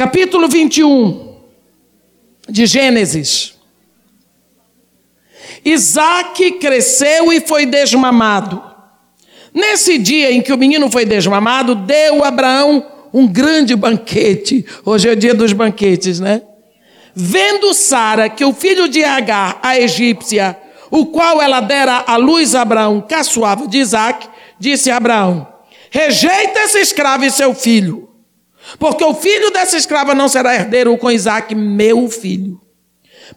capítulo 21 de Gênesis. Isaac cresceu e foi desmamado. Nesse dia em que o menino foi desmamado, deu Abraão um grande banquete. Hoje é o dia dos banquetes, né? Vendo Sara que o filho de Agar, a egípcia, o qual ela dera à luz a Abraão, caçoava de Isaac, disse a Abraão: Rejeita esse escravo e seu filho, porque o filho dessa escrava não será herdeiro com Isaac, meu filho.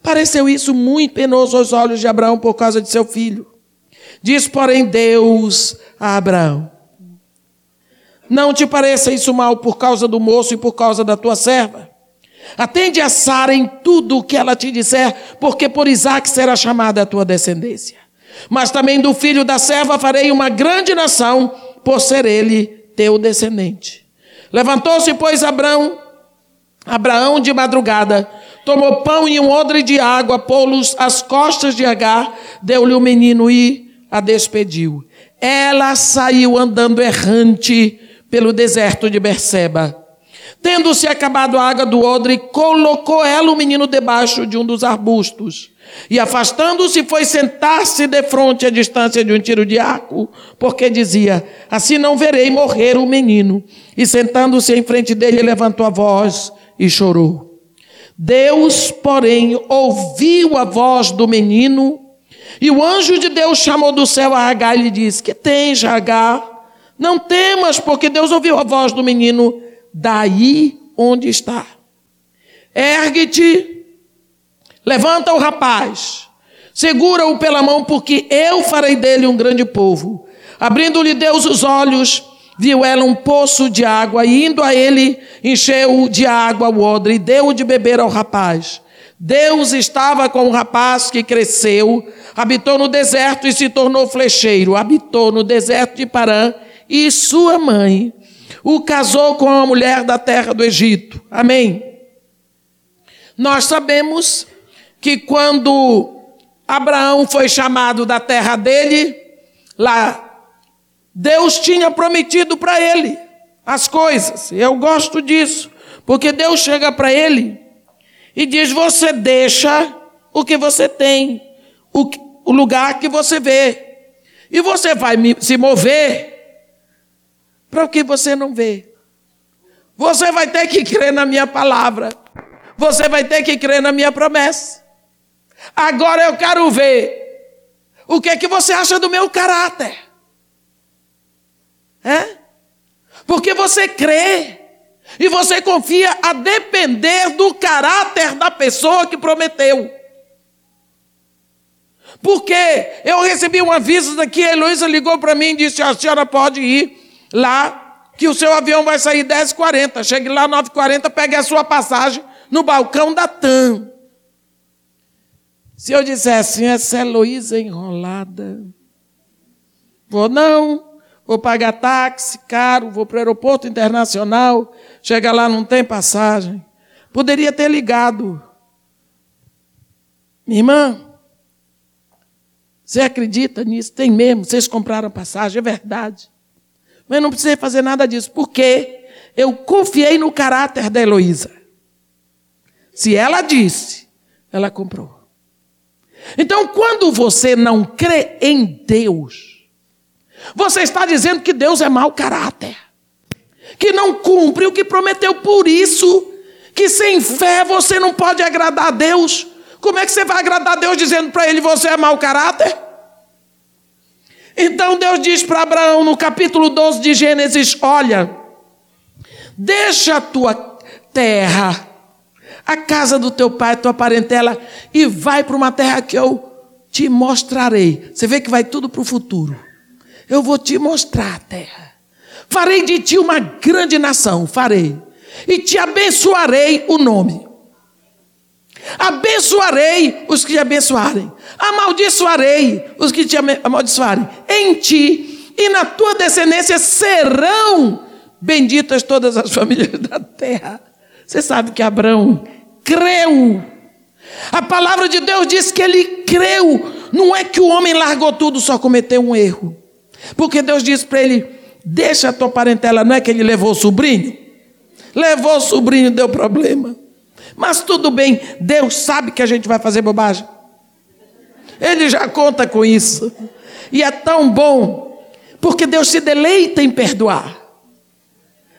Pareceu isso muito penoso aos olhos de Abraão por causa de seu filho. Diz, porém, Deus a Abraão: Não te pareça isso mal por causa do moço e por causa da tua serva. Atende a Sara em tudo o que ela te disser, porque por Isaac será chamada a tua descendência. Mas também do filho da serva farei uma grande nação, por ser ele teu descendente. Levantou-se, pois, Abraão, Abraão de madrugada, tomou pão e um odre de água, pô-los às costas de Agar, deu-lhe o menino e a despediu. Ela saiu andando errante pelo deserto de Berseba. Tendo-se acabado a água do odre, colocou ela o menino debaixo de um dos arbustos. E afastando-se, foi sentar-se de frente à distância de um tiro de arco, porque dizia: Assim não verei morrer o menino. E sentando-se em frente dele, levantou a voz e chorou. Deus, porém, ouviu a voz do menino, e o anjo de Deus chamou do céu a Agar e lhe disse: Que tens, Agar? Não temas, porque Deus ouviu a voz do menino daí onde está. Ergue-te, levanta o rapaz, segura-o pela mão, porque eu farei dele um grande povo. Abrindo-lhe Deus os olhos, viu ela um poço de água, e indo a ele, encheu de água o odre e deu de beber ao rapaz. Deus estava com o rapaz que cresceu, habitou no deserto e se tornou flecheiro, habitou no deserto de Parã, e sua mãe o casou com uma mulher da terra do Egito. Amém. Nós sabemos que quando Abraão foi chamado da terra dele, lá, Deus tinha prometido para ele as coisas. Eu gosto disso, porque Deus chega para ele e diz: Você deixa o que você tem, o, o lugar que você vê, e você vai se mover para o que você não vê. Você vai ter que crer na minha palavra. Você vai ter que crer na minha promessa. Agora eu quero ver o que é que você acha do meu caráter. É? Porque você crê e você confia a depender do caráter da pessoa que prometeu. Porque eu recebi um aviso daqui, a Heloísa ligou para mim e disse: a senhora pode ir lá que o seu avião vai sair 10h40. Chegue lá 9h40, pegue a sua passagem no balcão da TAM. Se eu dissesse assim, essa Heloísa enrolada. Vou não, vou pagar táxi caro, vou para o aeroporto internacional, chega lá, não tem passagem. Poderia ter ligado. Minha irmã, você acredita nisso? Tem mesmo, vocês compraram passagem, é verdade. Mas não precisei fazer nada disso, porque eu confiei no caráter da Heloísa. Se ela disse, ela comprou. Então, quando você não crê em Deus, você está dizendo que Deus é mau caráter, que não cumpre o que prometeu, por isso que sem fé você não pode agradar a Deus. Como é que você vai agradar a Deus dizendo para ele você é mau caráter? Então Deus diz para Abraão no capítulo 12 de Gênesis: Olha, deixa a tua terra, a casa do teu pai, tua parentela, e vai para uma terra que eu te mostrarei. Você vê que vai tudo para o futuro. Eu vou te mostrar a terra. Farei de ti uma grande nação, farei. E te abençoarei o nome. Abençoarei os que te abençoarem. Amaldiçoarei os que te amaldiçoarem. Em ti e na tua descendência serão benditas todas as famílias da terra. Você sabe que Abraão creu. A palavra de Deus diz que ele creu. Não é que o homem largou tudo, só cometeu um erro. Porque Deus disse para ele: Deixa a tua parentela. Não é que ele levou o sobrinho? Levou o sobrinho, deu problema. Mas tudo bem, Deus sabe que a gente vai fazer bobagem. Ele já conta com isso. E é tão bom, porque Deus se deleita em perdoar.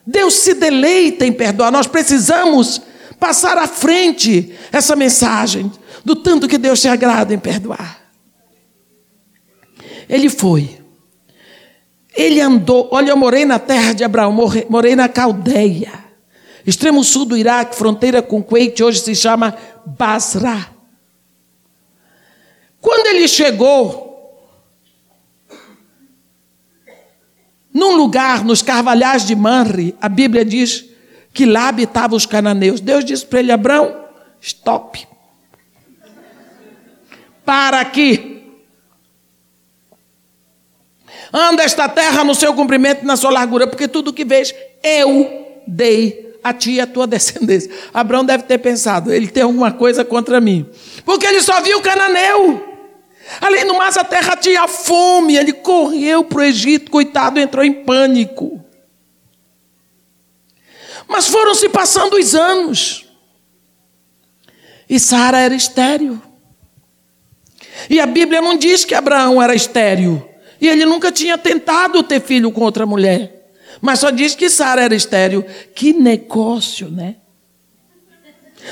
Deus se deleita em perdoar. Nós precisamos passar à frente essa mensagem do tanto que Deus se agrada em perdoar. Ele foi. Ele andou. Olha, eu morei na terra de Abraão, morei na Caldeia. Extremo sul do Iraque, fronteira com Kuwait, hoje se chama Basra. Quando ele chegou num lugar nos carvalhais de Manre, a Bíblia diz que lá habitavam os cananeus. Deus disse para ele: Abraão, stop. Para aqui. Anda esta terra no seu comprimento e na sua largura, porque tudo que vês eu dei a ti e a tua descendência. Abraão deve ter pensado, ele tem alguma coisa contra mim. Porque ele só viu o cananeu. Além do mais, a terra tinha fome. Ele correu para o Egito, coitado, entrou em pânico. Mas foram se passando os anos. E Sara era estéreo. E a Bíblia não diz que Abraão era estéreo. E ele nunca tinha tentado ter filho com outra mulher. Mas só diz que Sara era estéreo. Que negócio, né?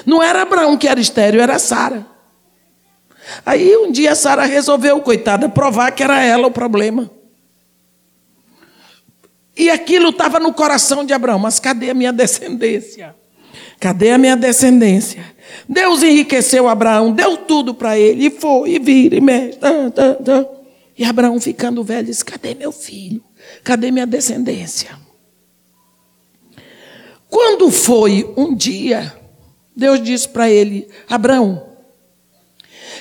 Não era Abraão que era estéreo, era Sara. Aí um dia Sara resolveu, coitada, provar que era ela o problema. E aquilo estava no coração de Abraão, mas cadê a minha descendência? Cadê a minha descendência? Deus enriqueceu Abraão, deu tudo para ele, e foi, e vira, e mexe. E Abraão ficando velho disse: Cadê meu filho? Cadê minha descendência? Quando foi um dia, Deus disse para ele: Abraão,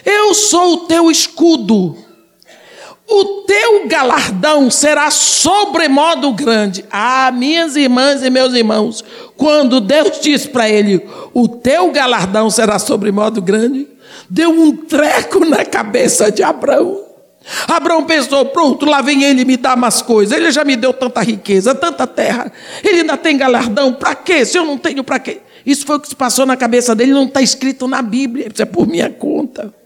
eu sou o teu escudo, o teu galardão será sobremodo grande. Ah, minhas irmãs e meus irmãos, quando Deus disse para ele: O teu galardão será sobremodo grande, deu um treco na cabeça de Abraão. Abraão pensou: pronto, lá vem ele me dar mais coisas. Ele já me deu tanta riqueza, tanta terra. Ele ainda tem galardão. Para quê? Se eu não tenho, para quê? Isso foi o que se passou na cabeça dele, não está escrito na Bíblia, isso é por minha conta.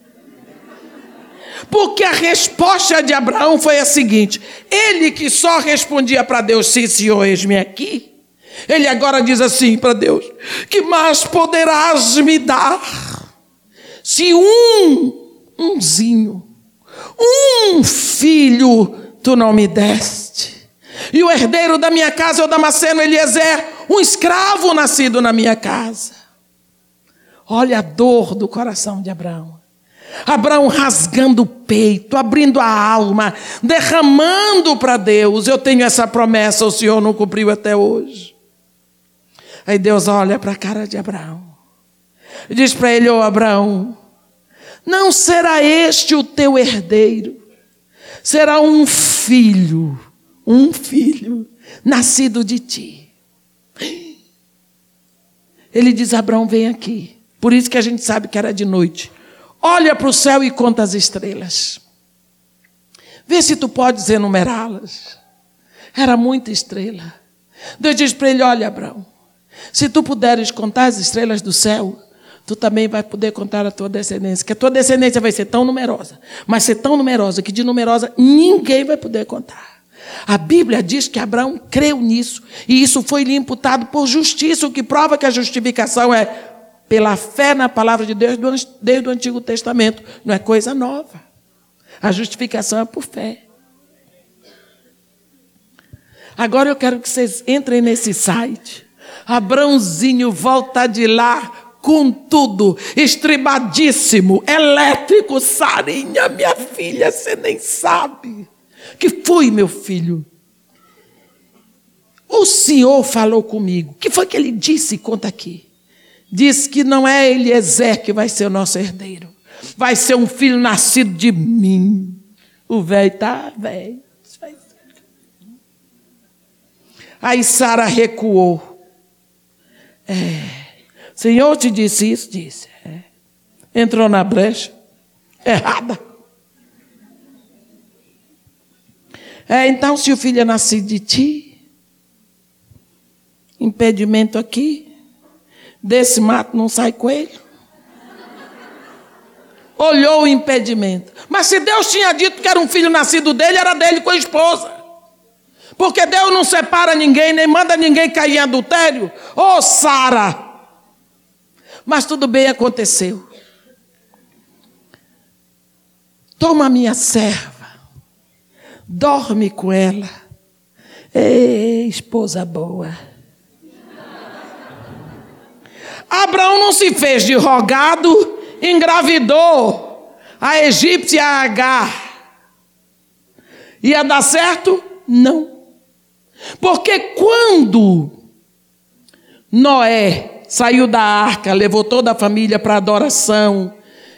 Porque a resposta de Abraão foi a seguinte: ele que só respondia para Deus, sim, senhor, eis-me aqui. Ele agora diz assim para Deus: que mais poderás me dar se um, umzinho, um filho tu não me deste. E o herdeiro da minha casa é o Damasceno Eliezer, um escravo nascido na minha casa. Olha a dor do coração de Abraão. Abraão rasgando o peito, abrindo a alma, derramando para Deus. Eu tenho essa promessa, o Senhor não cumpriu até hoje. Aí Deus olha para a cara de Abraão e diz para ele: Ô oh, Abraão, não será este o teu herdeiro, será um filho, um filho nascido de ti. Ele diz: Abraão, vem aqui. Por isso que a gente sabe que era de noite. Olha para o céu e conta as estrelas. Vê se tu podes enumerá-las. Era muita estrela. Deus diz para ele: Olha, Abraão, se tu puderes contar as estrelas do céu, tu também vai poder contar a tua descendência, que a tua descendência vai ser tão numerosa, mas ser tão numerosa que de numerosa ninguém vai poder contar. A Bíblia diz que Abraão creu nisso, e isso foi lhe imputado por justiça, o que prova que a justificação é pela fé na palavra de Deus desde o Antigo Testamento, não é coisa nova. A justificação é por fé. Agora eu quero que vocês entrem nesse site. Abrãozinho volta de lá com tudo, estribadíssimo, elétrico, Sarinha, minha filha, você nem sabe. Que foi, meu filho? O Senhor falou comigo. que foi que ele disse? Conta aqui. Diz que não é Eliezer que vai ser o nosso herdeiro. Vai ser um filho nascido de mim. O velho está velho. Aí Sara recuou. É. Senhor te disse isso? Disse. É. Entrou na brecha. Errada. É, então, se o filho é nascido de ti, Impedimento aqui. Desse mato não sai coelho. Olhou o impedimento. Mas se Deus tinha dito que era um filho nascido dele, era dele com a esposa. Porque Deus não separa ninguém, nem manda ninguém cair em adultério. Ô oh, Sara! Mas tudo bem aconteceu. Toma minha serva, dorme com ela. Ei, esposa boa. Abraão não se fez de rogado, engravidou a egípcia Agar. Ia dar certo? Não. Porque quando Noé saiu da arca, levou toda a família para adoração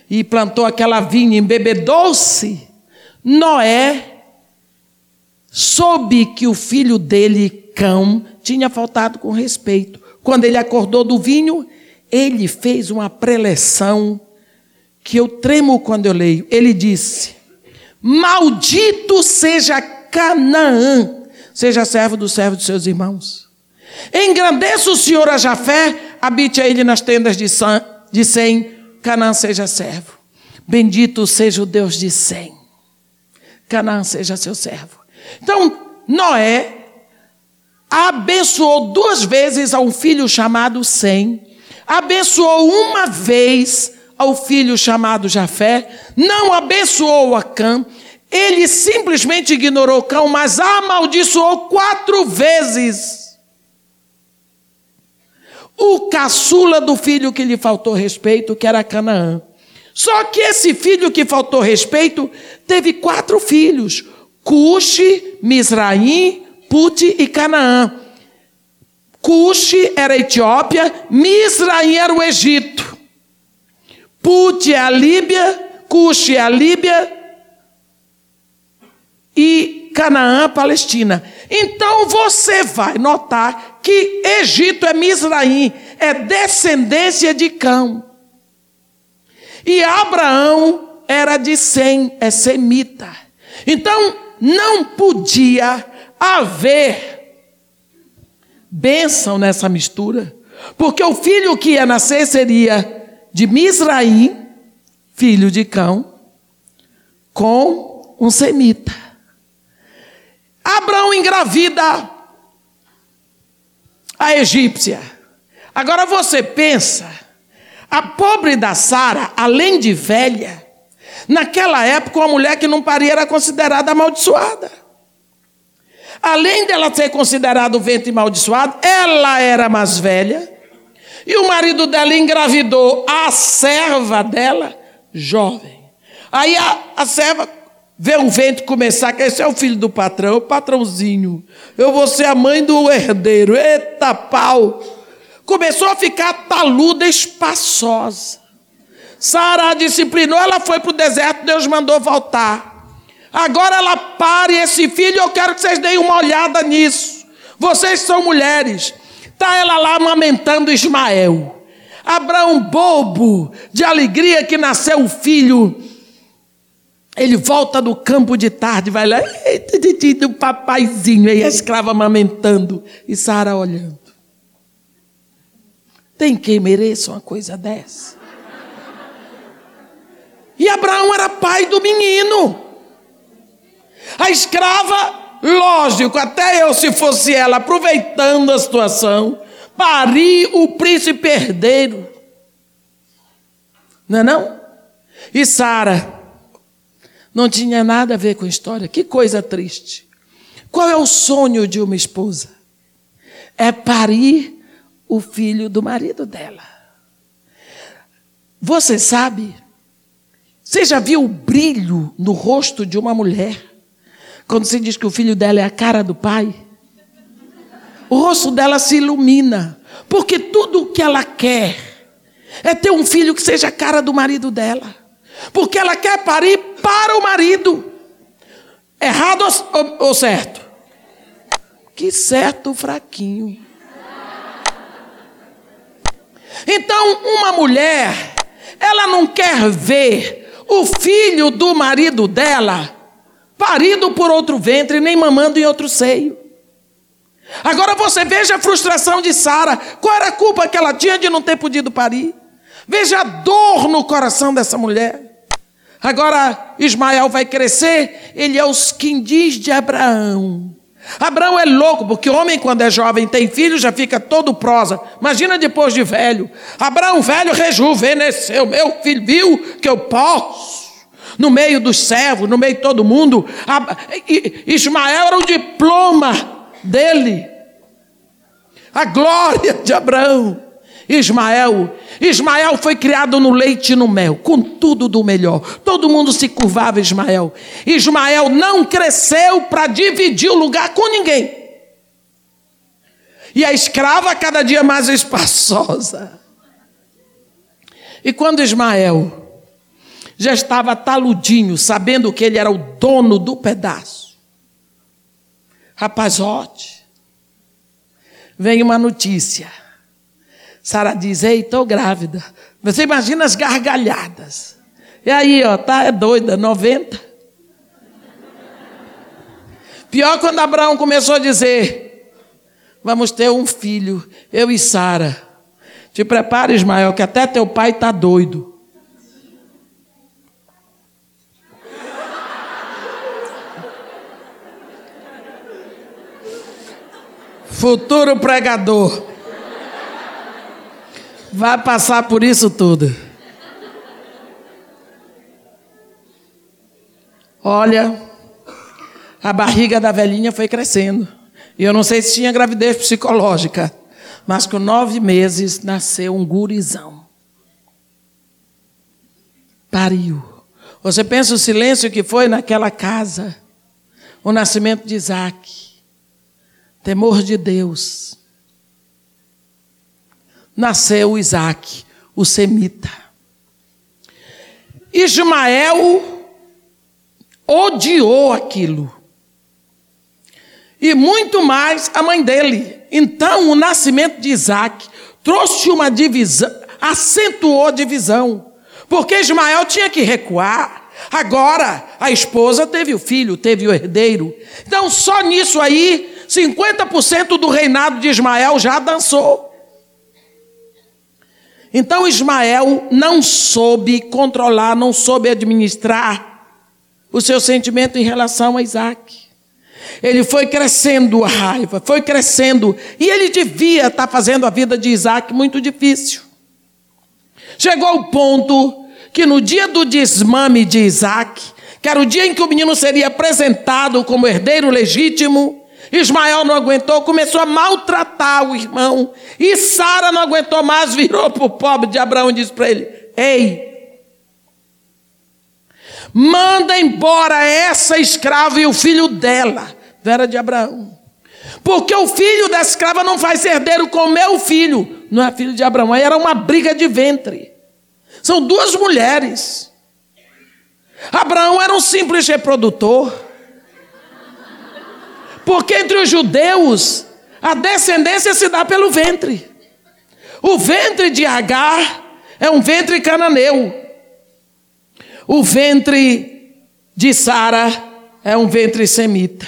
e plantou aquela vinha, embebedou-se, Noé soube que o filho dele, Cão, tinha faltado com respeito. Quando ele acordou do vinho, ele fez uma preleção que eu tremo quando eu leio. Ele disse: Maldito seja Canaã, seja servo do servo dos seus irmãos. Engrandeça o Senhor a Jafé, habite a ele nas tendas de, San, de Sem, Canaã seja servo. Bendito seja o Deus de Sem. Canaã seja seu servo. Então, Noé abençoou duas vezes a um filho chamado Sem, abençoou uma vez ao filho chamado Jafé, não abençoou a Cã, ele simplesmente ignorou Cão, mas amaldiçoou quatro vezes. O caçula do filho que lhe faltou respeito, que era Canaã. Só que esse filho que faltou respeito teve quatro filhos: Cuxi, Misraim, Puti e Canaã. Cuxi era a Etiópia, Misraim era o Egito. Puti é a Líbia, Cuxi é a Líbia e Canaã, Palestina. Então você vai notar que Egito é Misraim, é descendência de Cão. E Abraão era de Sem, é semita. Então não podia haver bênção nessa mistura, porque o filho que ia nascer seria de Misraim, filho de Cão, com um semita. Abraão engravida a egípcia. Agora você pensa, a pobre da Sara, além de velha, naquela época uma mulher que não paria era considerada amaldiçoada. Além dela ser considerada o ventre amaldiçoado, ela era mais velha. E o marido dela engravidou a serva dela, jovem. Aí a, a serva Vê o vento começar, que esse é o filho do patrão, o patrãozinho. Eu vou ser a mãe do herdeiro. Eita pau! Começou a ficar taluda, espaçosa. Sara disciplinou, ela foi para o deserto, Deus mandou voltar. Agora ela pare esse filho, eu quero que vocês deem uma olhada nisso. Vocês são mulheres. Está ela lá amamentando Ismael. Abraão, bobo, de alegria que nasceu o filho ele volta do campo de tarde, vai lá, do papaizinho, aí a escrava amamentando, e Sara olhando. Tem quem mereça uma coisa dessa? E Abraão era pai do menino. A escrava, lógico, até eu, se fosse ela, aproveitando a situação, pari o príncipe herdeiro. Não é não? E Sara, não tinha nada a ver com a história. Que coisa triste. Qual é o sonho de uma esposa? É parir o filho do marido dela. Você sabe? Você já viu o brilho no rosto de uma mulher quando se diz que o filho dela é a cara do pai? O rosto dela se ilumina, porque tudo o que ela quer é ter um filho que seja a cara do marido dela. Porque ela quer parir para o marido. Errado ou, certo? Que certo fraquinho. Então, uma mulher, ela não quer ver o filho do marido dela parido por outro ventre, nem mamando em outro seio. Agora você veja a frustração de Sara. Qual era a culpa que ela tinha de não ter podido parir? Veja a dor no coração dessa mulher. Agora Ismael vai crescer, ele é os quindins de Abraão. Abraão é louco, porque homem, quando é jovem, tem filho, já fica todo prosa. Imagina depois de velho. Abraão, velho, rejuvenesceu. Meu filho viu que eu posso. No meio dos servos, no meio de todo mundo. Ismael era o diploma dele. A glória de Abraão. Ismael. Ismael foi criado no leite e no mel, com tudo do melhor. Todo mundo se curvava Ismael. Ismael não cresceu para dividir o lugar com ninguém. E a escrava cada dia mais espaçosa. E quando Ismael já estava taludinho, sabendo que ele era o dono do pedaço, rapazote, vem uma notícia Sara diz: Ei, estou grávida. Você imagina as gargalhadas. E aí, ó, tá é doida, 90. Pior quando Abraão começou a dizer: Vamos ter um filho, eu e Sara. Te prepara, Ismael, que até teu pai está doido. Futuro pregador vai passar por isso tudo. Olha, a barriga da velhinha foi crescendo. E eu não sei se tinha gravidez psicológica, mas com nove meses nasceu um gurizão. Pariu. Você pensa o silêncio que foi naquela casa, o nascimento de Isaac, temor de Deus nasceu Isaac, o semita. Ismael odiou aquilo. E muito mais a mãe dele. Então, o nascimento de Isaac trouxe uma divisão, acentuou a divisão. Porque Ismael tinha que recuar. Agora, a esposa teve o filho, teve o herdeiro. Então, só nisso aí, 50% do reinado de Ismael já dançou. Então Ismael não soube controlar, não soube administrar o seu sentimento em relação a Isaac. Ele foi crescendo a raiva, foi crescendo, e ele devia estar fazendo a vida de Isaac muito difícil. Chegou ao ponto que no dia do desmame de Isaac, que era o dia em que o menino seria apresentado como herdeiro legítimo, Ismael não aguentou, começou a maltratar o irmão. E Sara não aguentou mais, virou para o pobre de Abraão e disse para ele: Ei, manda embora essa escrava e o filho dela, Vera de Abraão. Porque o filho da escrava não faz herdeiro com meu filho. Não é filho de Abraão, aí era uma briga de ventre. São duas mulheres. Abraão era um simples reprodutor. Porque entre os judeus, a descendência se dá pelo ventre. O ventre de Agar é um ventre cananeu. O ventre de Sara é um ventre semita.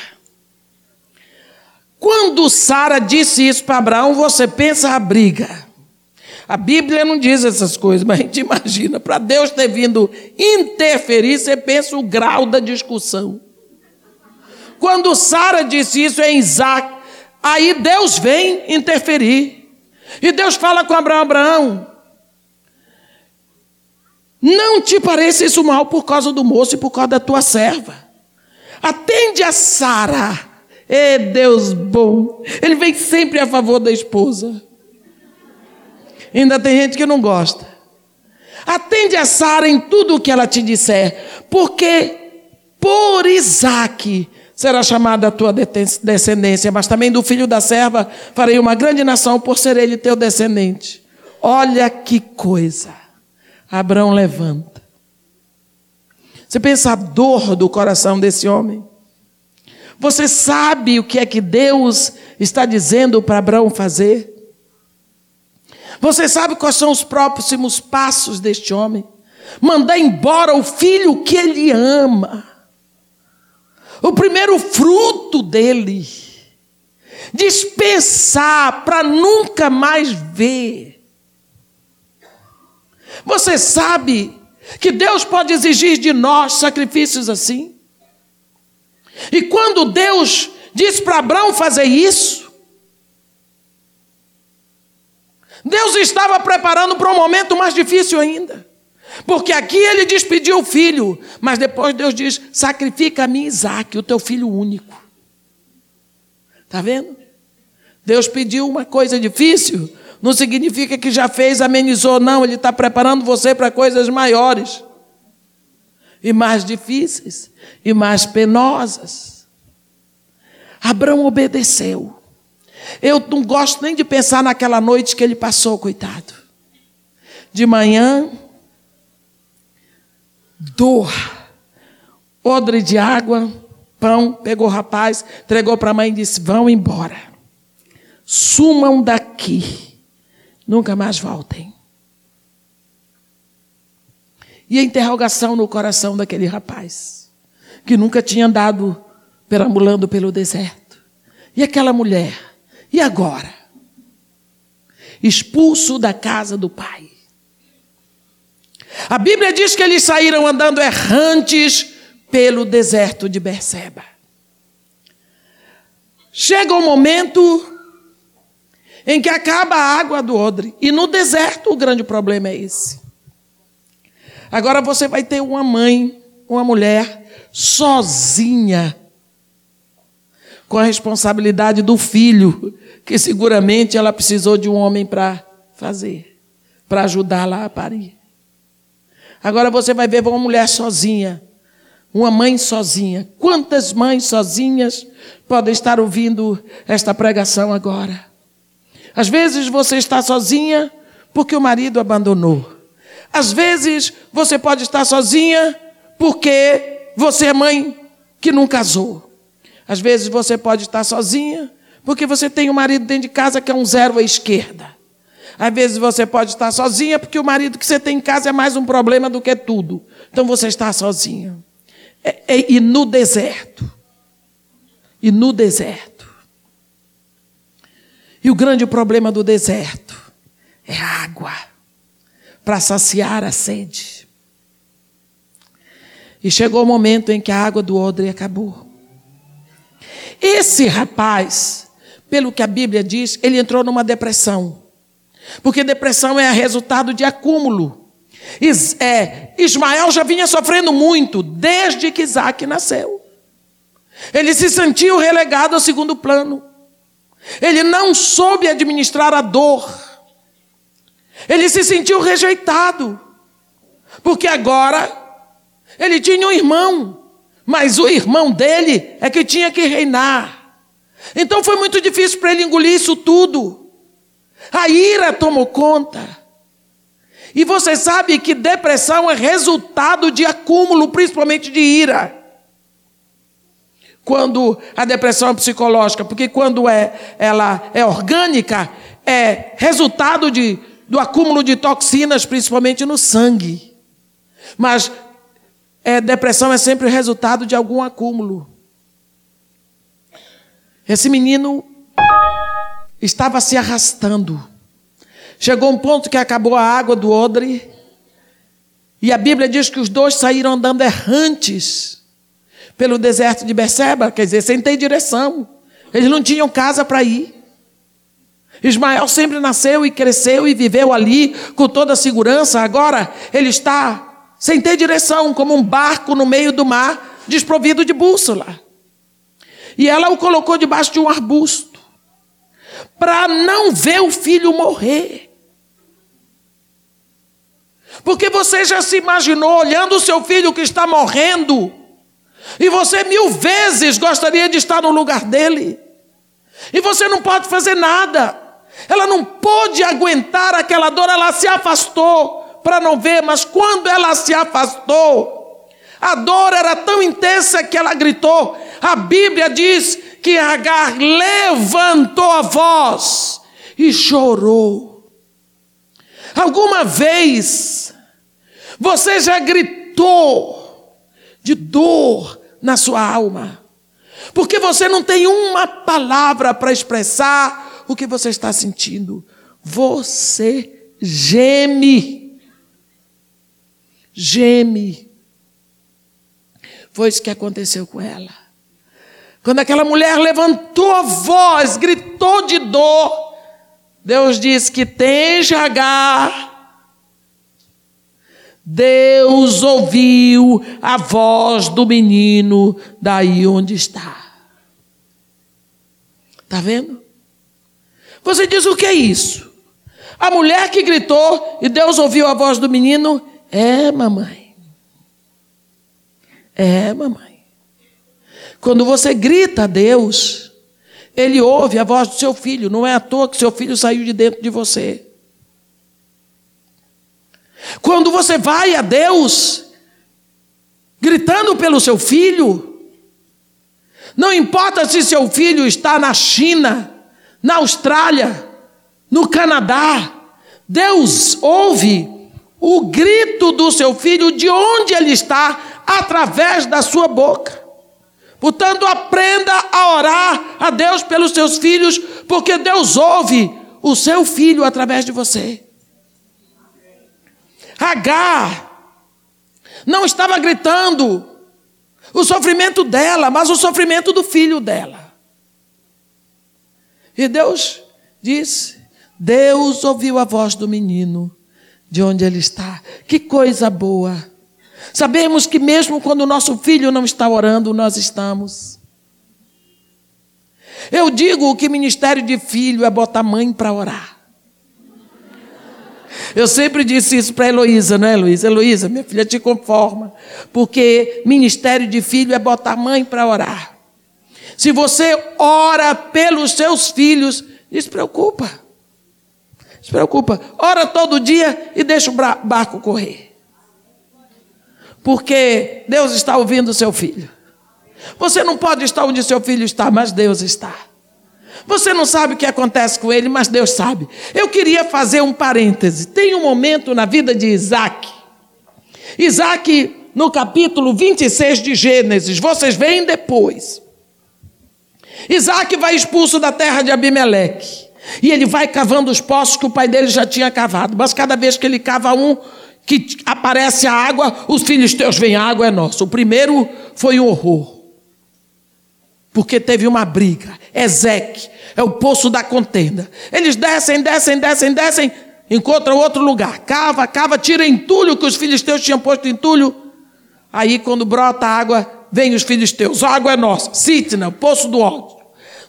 Quando Sara disse isso para Abraão, você pensa a briga. A Bíblia não diz essas coisas, mas a gente imagina. Para Deus ter vindo interferir, você pensa o grau da discussão. Quando Sara disse isso em Isaac, aí Deus vem interferir. E Deus fala com Abraão: Abraão, não te pareça isso mal por causa do moço e por causa da tua serva. Atende a Sara. É Deus bom. Ele vem sempre a favor da esposa. Ainda tem gente que não gosta. Atende a Sara em tudo o que ela te disser, porque por Isaac será chamada a tua descendência, mas também do filho da serva farei uma grande nação por ser ele teu descendente. Olha que coisa. Abraão levanta. Você pensa a dor do coração desse homem? Você sabe o que é que Deus está dizendo para Abraão fazer? Você sabe quais são os próximos passos deste homem? Mandar embora o filho que ele ama o primeiro fruto dele. dispensar para nunca mais ver. Você sabe que Deus pode exigir de nós sacrifícios assim? E quando Deus diz para Abraão fazer isso, Deus estava preparando para um momento mais difícil ainda. Porque aqui ele despediu o filho, mas depois Deus diz: sacrifica a mim Isaac, o teu filho único. Está vendo? Deus pediu uma coisa difícil, não significa que já fez, amenizou, não, Ele está preparando você para coisas maiores, e mais difíceis, e mais penosas. Abraão obedeceu. Eu não gosto nem de pensar naquela noite que ele passou, coitado. De manhã, dor, odre de água, pão, pegou o rapaz, entregou para a mãe e disse: Vão embora, sumam daqui, nunca mais voltem. E a interrogação no coração daquele rapaz, que nunca tinha andado perambulando pelo deserto. E aquela mulher, e agora? Expulso da casa do pai. A Bíblia diz que eles saíram andando errantes pelo deserto de Berseba. Chega o um momento em que acaba a água do odre, e no deserto o grande problema é esse. Agora você vai ter uma mãe, uma mulher sozinha com a responsabilidade do filho, que seguramente ela precisou de um homem para fazer, para ajudá-la a parir. Agora você vai ver uma mulher sozinha, uma mãe sozinha. Quantas mães sozinhas podem estar ouvindo esta pregação agora? Às vezes você está sozinha porque o marido abandonou. Às vezes você pode estar sozinha porque você é mãe que não casou. Às vezes você pode estar sozinha porque você tem um marido dentro de casa que é um zero à esquerda. Às vezes você pode estar sozinha porque o marido que você tem em casa é mais um problema do que tudo. Então você está sozinha. É, é, e no deserto. E no deserto. E o grande problema do deserto é água para saciar a sede. E chegou o momento em que a água do odre acabou. Esse rapaz, pelo que a Bíblia diz, ele entrou numa depressão. Porque depressão é resultado de acúmulo. Is, é, Ismael já vinha sofrendo muito desde que Isaac nasceu. Ele se sentiu relegado ao segundo plano. Ele não soube administrar a dor. Ele se sentiu rejeitado. Porque agora ele tinha um irmão, mas o irmão dele é que tinha que reinar. Então foi muito difícil para ele engolir isso tudo. A ira tomou conta. E você sabe que depressão é resultado de acúmulo, principalmente de ira. Quando a depressão é psicológica, porque quando é, ela é orgânica, é resultado de, do acúmulo de toxinas, principalmente no sangue. Mas é, depressão é sempre resultado de algum acúmulo. Esse menino estava se arrastando. Chegou um ponto que acabou a água do odre, e a Bíblia diz que os dois saíram andando errantes pelo deserto de Beceba, quer dizer, sem ter direção. Eles não tinham casa para ir. Ismael sempre nasceu e cresceu e viveu ali com toda a segurança. Agora ele está sem ter direção, como um barco no meio do mar, desprovido de bússola. E ela o colocou debaixo de um arbusto para não ver o filho morrer. Porque você já se imaginou olhando o seu filho que está morrendo, e você mil vezes gostaria de estar no lugar dele, e você não pode fazer nada. Ela não pôde aguentar aquela dor, ela se afastou para não ver, mas quando ela se afastou, a dor era tão intensa que ela gritou. A Bíblia diz que Agar levantou a voz e chorou. Alguma vez você já gritou de dor na sua alma? Porque você não tem uma palavra para expressar o que você está sentindo. Você geme. Geme. Foi isso que aconteceu com ela. Quando aquela mulher levantou a voz, gritou de dor, Deus disse que tem Agar. Deus ouviu a voz do menino daí onde está. Está vendo? Você diz o que é isso? A mulher que gritou e Deus ouviu a voz do menino, é mamãe. É mamãe. Quando você grita a Deus, Ele ouve a voz do seu filho. Não é à toa que seu filho saiu de dentro de você. Quando você vai a Deus, gritando pelo seu filho, não importa se seu filho está na China, na Austrália, no Canadá, Deus ouve o grito do seu filho de onde ele está, através da sua boca. Portanto, aprenda a orar a Deus pelos seus filhos, porque Deus ouve o seu filho através de você. Agar não estava gritando o sofrimento dela, mas o sofrimento do filho dela. E Deus disse: Deus ouviu a voz do menino de onde ele está. Que coisa boa. Sabemos que mesmo quando o nosso filho não está orando, nós estamos. Eu digo que ministério de filho é botar mãe para orar. Eu sempre disse isso para Heloísa, não é, Heloísa? Heloísa, minha filha, te conforma. Porque ministério de filho é botar mãe para orar. Se você ora pelos seus filhos, despreocupa. Despreocupa. Ora todo dia e deixa o barco correr. Porque Deus está ouvindo o seu filho. Você não pode estar onde seu filho está, mas Deus está. Você não sabe o que acontece com ele, mas Deus sabe. Eu queria fazer um parêntese. Tem um momento na vida de Isaac. Isaac, no capítulo 26 de Gênesis, vocês veem depois. Isaac vai expulso da terra de Abimeleque. E ele vai cavando os poços que o pai dele já tinha cavado. Mas cada vez que ele cava um, que aparece a água, os filhos teus vêm, a água é nossa. O primeiro foi um horror porque teve uma briga. Ezeque é o poço da contenda. Eles descem, descem, descem, descem, encontram outro lugar. Cava, cava, tira entulho que os filisteus tinham posto entulho. Aí, quando brota água, vem os filisteus. A água é nossa. Sitna, o poço do ódio.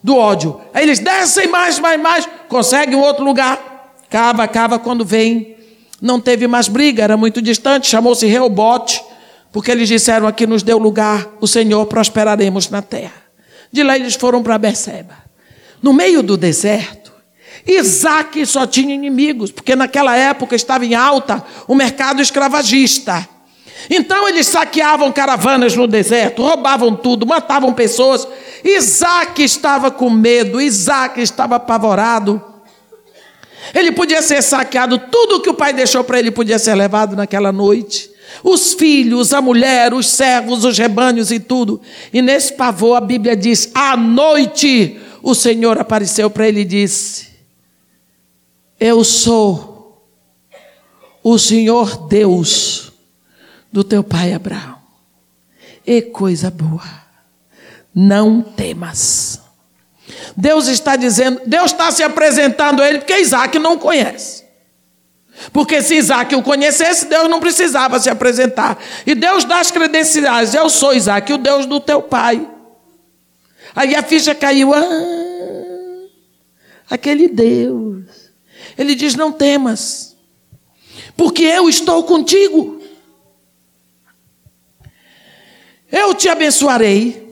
Do ódio. Aí eles descem mais, mais, mais, conseguem outro lugar. Cava, cava, quando vem. Não teve mais briga, era muito distante, chamou-se Reobote, porque eles disseram aqui nos deu lugar, o Senhor prosperaremos na terra. De lá eles foram para Beceba. No meio do deserto, Isaac só tinha inimigos, porque naquela época estava em alta o mercado escravagista. Então eles saqueavam caravanas no deserto, roubavam tudo, matavam pessoas. Isaac estava com medo, Isaac estava apavorado. Ele podia ser saqueado, tudo que o pai deixou para ele podia ser levado naquela noite os filhos, a mulher, os servos, os rebanhos e tudo. E nesse pavor a Bíblia diz: à noite o Senhor apareceu para ele e disse: Eu sou o Senhor Deus do teu pai Abraão. E coisa boa, não temas. Deus está dizendo, Deus está se apresentando a ele porque Isaac não conhece. Porque se Isaac o conhecesse, Deus não precisava se apresentar. E Deus dá as credenciais: Eu sou Isaac, o Deus do teu pai. Aí a ficha caiu. Ah, aquele Deus. Ele diz: Não temas, porque eu estou contigo. Eu te abençoarei,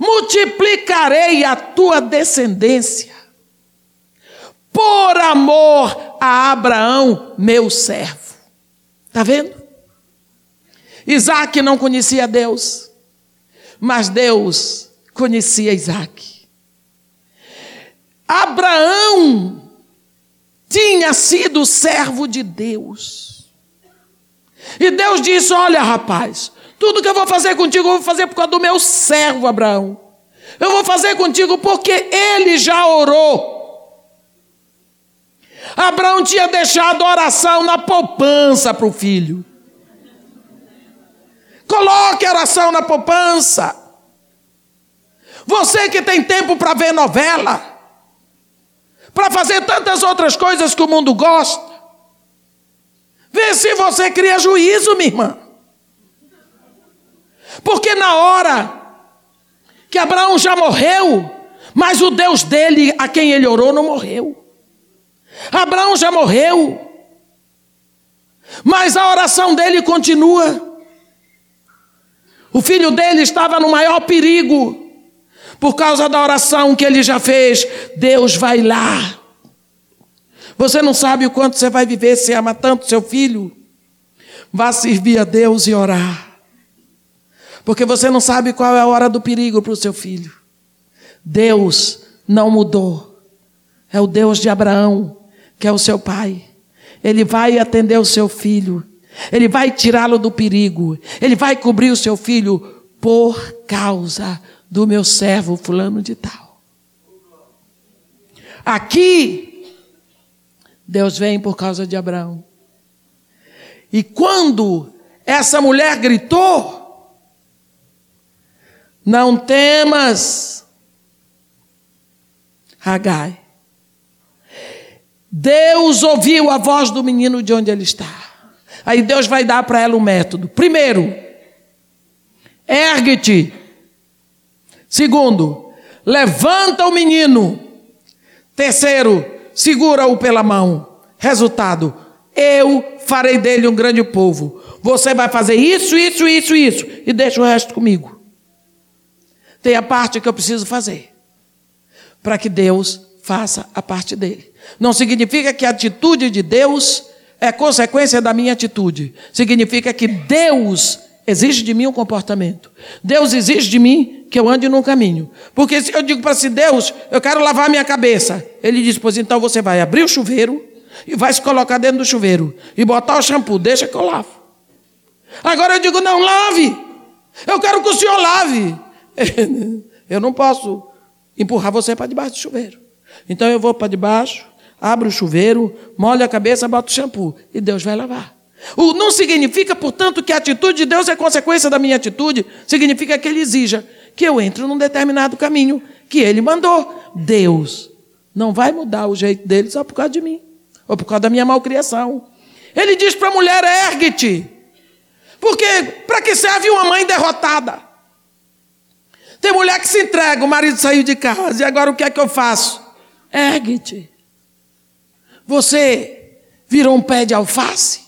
multiplicarei a tua descendência por amor a Abraão, meu servo. Está vendo? Isaac não conhecia Deus, mas Deus conhecia Isaac. Abraão tinha sido servo de Deus. E Deus disse: Olha, rapaz, tudo que eu vou fazer contigo, eu vou fazer por causa do meu servo Abraão. Eu vou fazer contigo porque ele já orou. Abraão tinha deixado oração na poupança para o filho. Coloque a oração na poupança. Você que tem tempo para ver novela, para fazer tantas outras coisas que o mundo gosta, vê se você cria juízo, minha irmã. Porque na hora que Abraão já morreu, mas o Deus dele, a quem ele orou, não morreu. Abraão já morreu, mas a oração dele continua. O filho dele estava no maior perigo, por causa da oração que ele já fez. Deus vai lá. Você não sabe o quanto você vai viver se ama tanto seu filho. Vá servir a Deus e orar. Porque você não sabe qual é a hora do perigo para o seu filho. Deus não mudou. É o Deus de Abraão, que é o seu pai. Ele vai atender o seu filho. Ele vai tirá-lo do perigo. Ele vai cobrir o seu filho por causa do meu servo fulano de tal. Aqui, Deus vem por causa de Abraão. E quando essa mulher gritou, não temas, Hagai. Deus ouviu a voz do menino de onde ele está. Aí Deus vai dar para ela um método. Primeiro, ergue-te. Segundo, levanta o menino. Terceiro, segura-o pela mão. Resultado, eu farei dele um grande povo. Você vai fazer isso, isso, isso, isso. E deixa o resto comigo. Tem a parte que eu preciso fazer. Para que Deus faça a parte dele. Não significa que a atitude de Deus é consequência da minha atitude. Significa que Deus exige de mim um comportamento. Deus exige de mim que eu ande num caminho. Porque se eu digo para si, Deus, eu quero lavar minha cabeça. Ele diz, pois então você vai abrir o chuveiro e vai se colocar dentro do chuveiro e botar o shampoo, deixa que eu lavo. Agora eu digo, não, lave. Eu quero que o senhor lave. Eu não posso empurrar você para debaixo do chuveiro. Então eu vou para debaixo, abre o chuveiro, molha a cabeça, bota o shampoo e Deus vai lavar. O, não significa, portanto, que a atitude de Deus é consequência da minha atitude, significa que Ele exija que eu entre num determinado caminho que Ele mandou. Deus não vai mudar o jeito dele só por causa de mim, ou por causa da minha malcriação. Ele diz para a mulher: ergue-te. Porque para que serve uma mãe derrotada? Tem mulher que se entrega, o marido saiu de casa, e agora o que é que eu faço? Ergue-te. Você virou um pé de alface?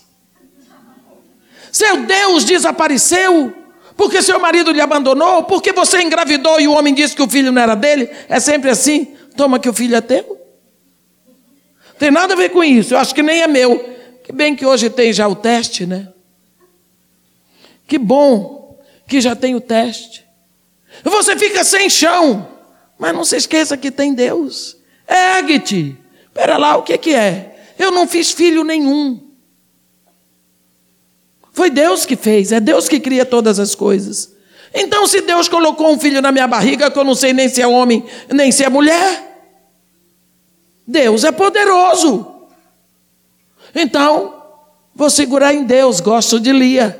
Seu Deus desapareceu? Porque seu marido lhe abandonou? Porque você engravidou e o homem disse que o filho não era dele? É sempre assim? Toma que o filho é teu? Tem nada a ver com isso, eu acho que nem é meu. Que bem que hoje tem já o teste, né? Que bom que já tem o teste. Você fica sem chão, mas não se esqueça que tem Deus. Ergue-te. Espera lá, o que, que é? Eu não fiz filho nenhum. Foi Deus que fez, é Deus que cria todas as coisas. Então, se Deus colocou um filho na minha barriga, que eu não sei nem se é homem, nem se é mulher, Deus é poderoso. Então, vou segurar em Deus, gosto de Lia.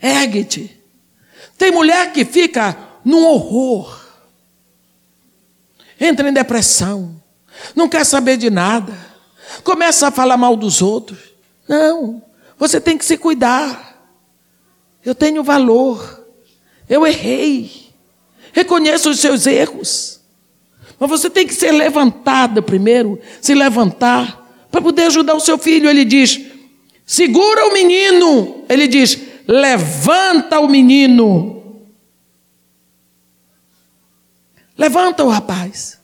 Ergue-te. Tem mulher que fica num horror entra em depressão, não quer saber de nada, começa a falar mal dos outros. Não, você tem que se cuidar. Eu tenho valor, eu errei, reconheço os seus erros. Mas você tem que ser levantada primeiro, se levantar, para poder ajudar o seu filho. Ele diz: segura o menino. Ele diz: levanta o menino. Levanta o rapaz.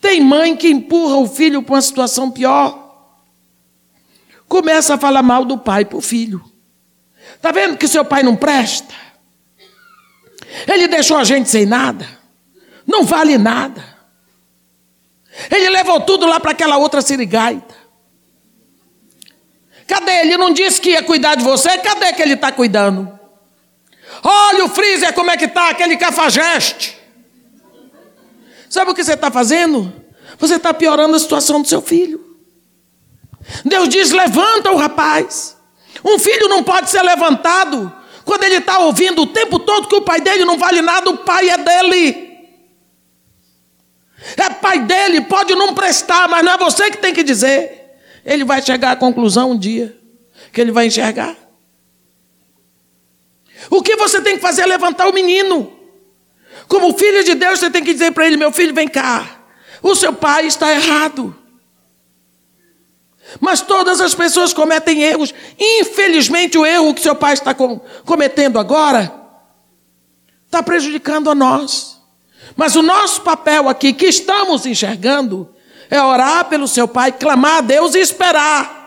Tem mãe que empurra o filho para uma situação pior. Começa a falar mal do pai para o filho. Está vendo que seu pai não presta? Ele deixou a gente sem nada. Não vale nada. Ele levou tudo lá para aquela outra sirigaita. Cadê? Ele não disse que ia cuidar de você? Cadê que ele está cuidando? Olha o freezer como é que está, aquele cafajeste. Sabe o que você está fazendo? Você está piorando a situação do seu filho. Deus diz: levanta o rapaz. Um filho não pode ser levantado quando ele está ouvindo o tempo todo que o pai dele não vale nada, o pai é dele. É pai dele, pode não prestar, mas não é você que tem que dizer. Ele vai chegar à conclusão um dia que ele vai enxergar. O que você tem que fazer é levantar o menino. Como filho de Deus, você tem que dizer para ele: meu filho, vem cá. O seu pai está errado. Mas todas as pessoas cometem erros. Infelizmente, o erro que seu pai está cometendo agora está prejudicando a nós. Mas o nosso papel aqui, que estamos enxergando, é orar pelo seu pai, clamar a Deus e esperar.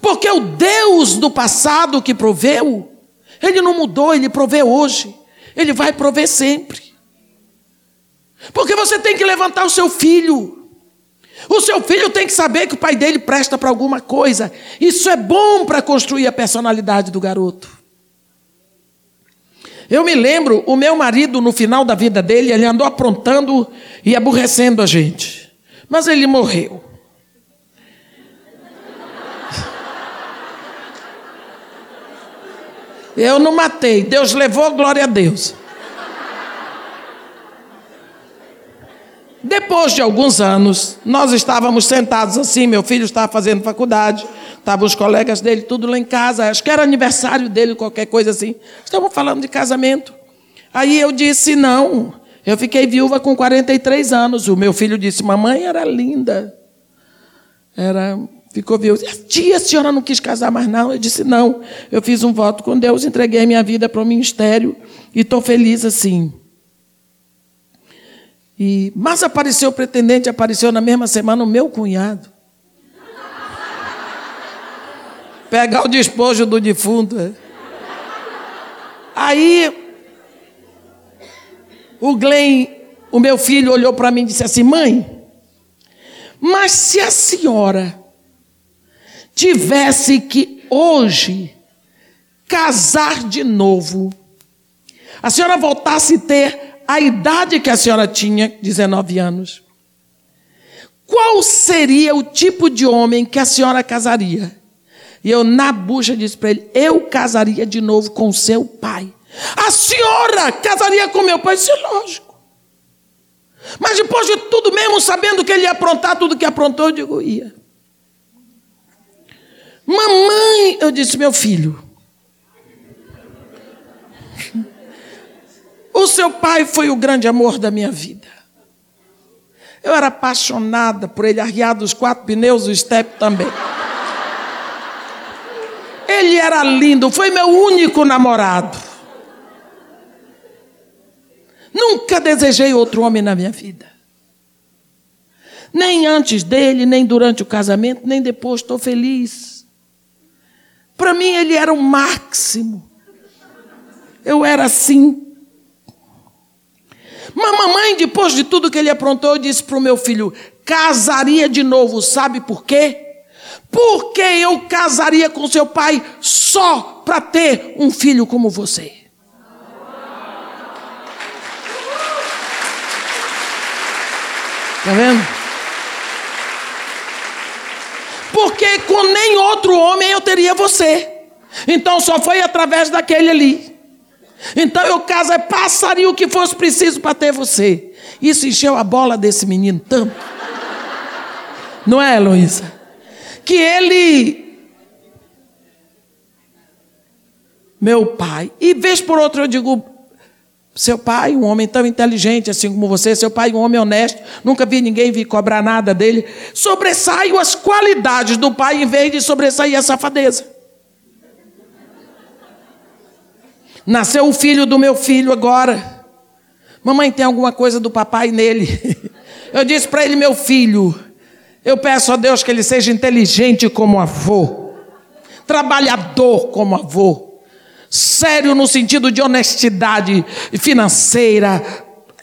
Porque o Deus do passado que proveu, ele não mudou, ele provê hoje. Ele vai prover sempre. Porque você tem que levantar o seu filho. O seu filho tem que saber que o pai dele presta para alguma coisa. Isso é bom para construir a personalidade do garoto. Eu me lembro, o meu marido, no final da vida dele, ele andou aprontando e aborrecendo a gente. Mas ele morreu. Eu não matei, Deus levou, glória a Deus. Depois de alguns anos, nós estávamos sentados assim, meu filho estava fazendo faculdade, estavam os colegas dele, tudo lá em casa, acho que era aniversário dele, qualquer coisa assim. Estavam falando de casamento. Aí eu disse: não, eu fiquei viúva com 43 anos. O meu filho disse: mamãe era linda. Era Ficou viúva. Tia, a senhora não quis casar mais, não? Eu disse, não. Eu fiz um voto com Deus, entreguei minha vida para o ministério e estou feliz assim. E, mas apareceu o pretendente, apareceu na mesma semana o meu cunhado. Pegar o despojo do defunto. É. Aí, o Glenn, o meu filho, olhou para mim e disse assim: Mãe, mas se a senhora tivesse que hoje casar de novo, a senhora voltasse a ter a idade que a senhora tinha, 19 anos, qual seria o tipo de homem que a senhora casaria? E eu, na bucha, disse para ele: Eu casaria de novo com seu pai. A senhora casaria com meu pai? Isso é lógico. Mas depois de tudo, mesmo sabendo que ele ia aprontar tudo que aprontou, eu digo: ia. Mamãe, eu disse, meu filho. O seu pai foi o grande amor da minha vida. Eu era apaixonada por ele, arriado os quatro pneus, o step também. Ele era lindo, foi meu único namorado. Nunca desejei outro homem na minha vida. Nem antes dele, nem durante o casamento, nem depois. Estou feliz. Para mim ele era o máximo. Eu era assim. Mas mamãe, depois de tudo que ele aprontou, disse para o meu filho: casaria de novo, sabe por quê? Porque eu casaria com seu pai só para ter um filho como você. Está vendo? porque com nem outro homem eu teria você. Então só foi através daquele ali. Então eu casa, passaria o que fosse preciso para ter você. Isso encheu a bola desse menino tanto. Não é, Heloísa? Que ele. Meu pai. E vez por outra eu digo, seu pai, um homem tão inteligente assim como você, seu pai, um homem honesto, nunca vi ninguém vir cobrar nada dele. Sobressaiam as qualidades do pai em vez de sobressair a safadeza. Nasceu o filho do meu filho agora. Mamãe tem alguma coisa do papai nele. Eu disse para ele, meu filho, eu peço a Deus que ele seja inteligente como avô, trabalhador como avô sério no sentido de honestidade financeira.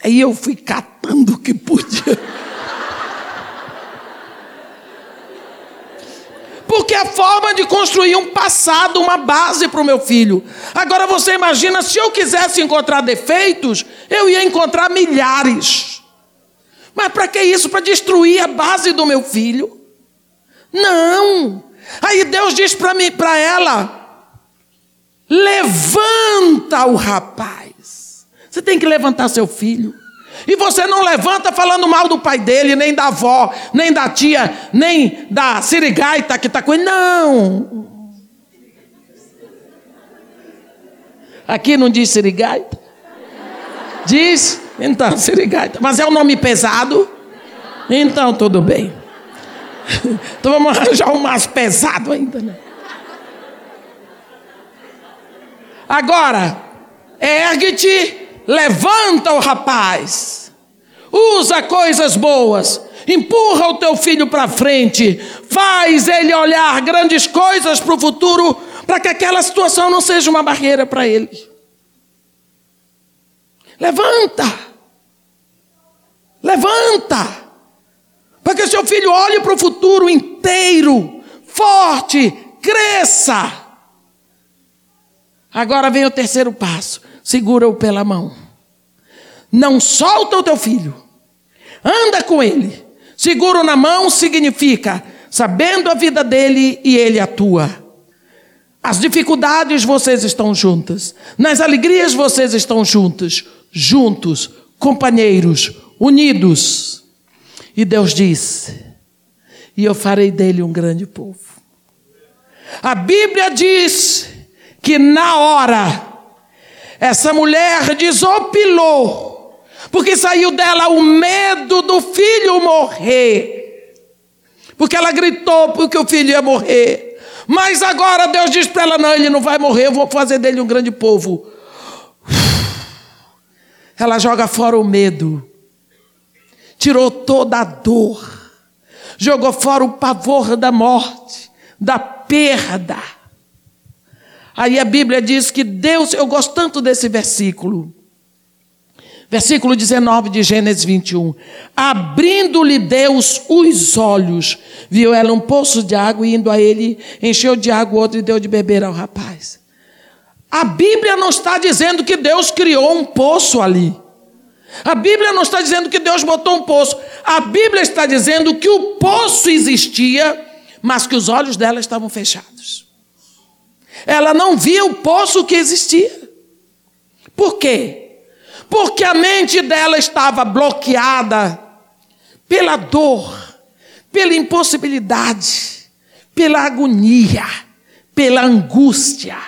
Aí eu fui catando o que podia. Porque é a forma de construir um passado, uma base para o meu filho. Agora você imagina se eu quisesse encontrar defeitos, eu ia encontrar milhares. Mas para que isso? Para destruir a base do meu filho? Não. Aí Deus diz para mim, para ela: levanta o rapaz. Você tem que levantar seu filho. E você não levanta falando mal do pai dele, nem da avó, nem da tia, nem da sirigaita que está com ele. Não. Aqui não diz sirigaita? Diz? Então, sirigaita. Mas é um nome pesado? Então, tudo bem. Então vamos arranjar um mais pesado ainda, né? Agora, ergue-te levanta o rapaz, usa coisas boas, empurra o teu filho para frente, faz ele olhar grandes coisas para o futuro, para que aquela situação não seja uma barreira para ele. Levanta, levanta, para que seu filho olhe para o futuro inteiro, forte, cresça. Agora vem o terceiro passo segura-o pela mão. Não solta o teu filho. Anda com ele. Seguro na mão significa sabendo a vida dele e ele atua. As dificuldades vocês estão juntas. Nas alegrias vocês estão juntos, juntos, companheiros, unidos. E Deus diz: "E eu farei dele um grande povo". A Bíblia diz que na hora essa mulher desopilou, porque saiu dela o medo do filho morrer. Porque ela gritou porque o filho ia morrer. Mas agora Deus diz para ela: não, ele não vai morrer, eu vou fazer dele um grande povo. Ela joga fora o medo, tirou toda a dor, jogou fora o pavor da morte, da perda Aí a Bíblia diz que Deus, eu gosto tanto desse versículo. Versículo 19 de Gênesis 21. Abrindo-lhe Deus os olhos, viu ela um poço de água e indo a ele, encheu de água o outro e deu de beber ao rapaz. A Bíblia não está dizendo que Deus criou um poço ali. A Bíblia não está dizendo que Deus botou um poço. A Bíblia está dizendo que o poço existia, mas que os olhos dela estavam fechados. Ela não via o poço que existia. Por quê? Porque a mente dela estava bloqueada pela dor, pela impossibilidade, pela agonia, pela angústia.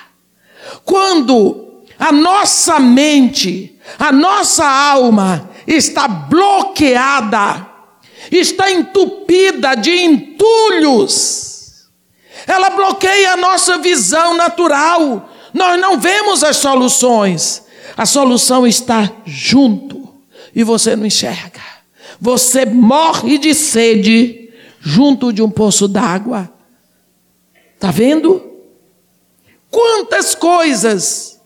Quando a nossa mente, a nossa alma está bloqueada, está entupida de entulhos, ela bloqueia a nossa visão natural. Nós não vemos as soluções. A solução está junto e você não enxerga. Você morre de sede junto de um poço d'água. Está vendo? Quantas coisas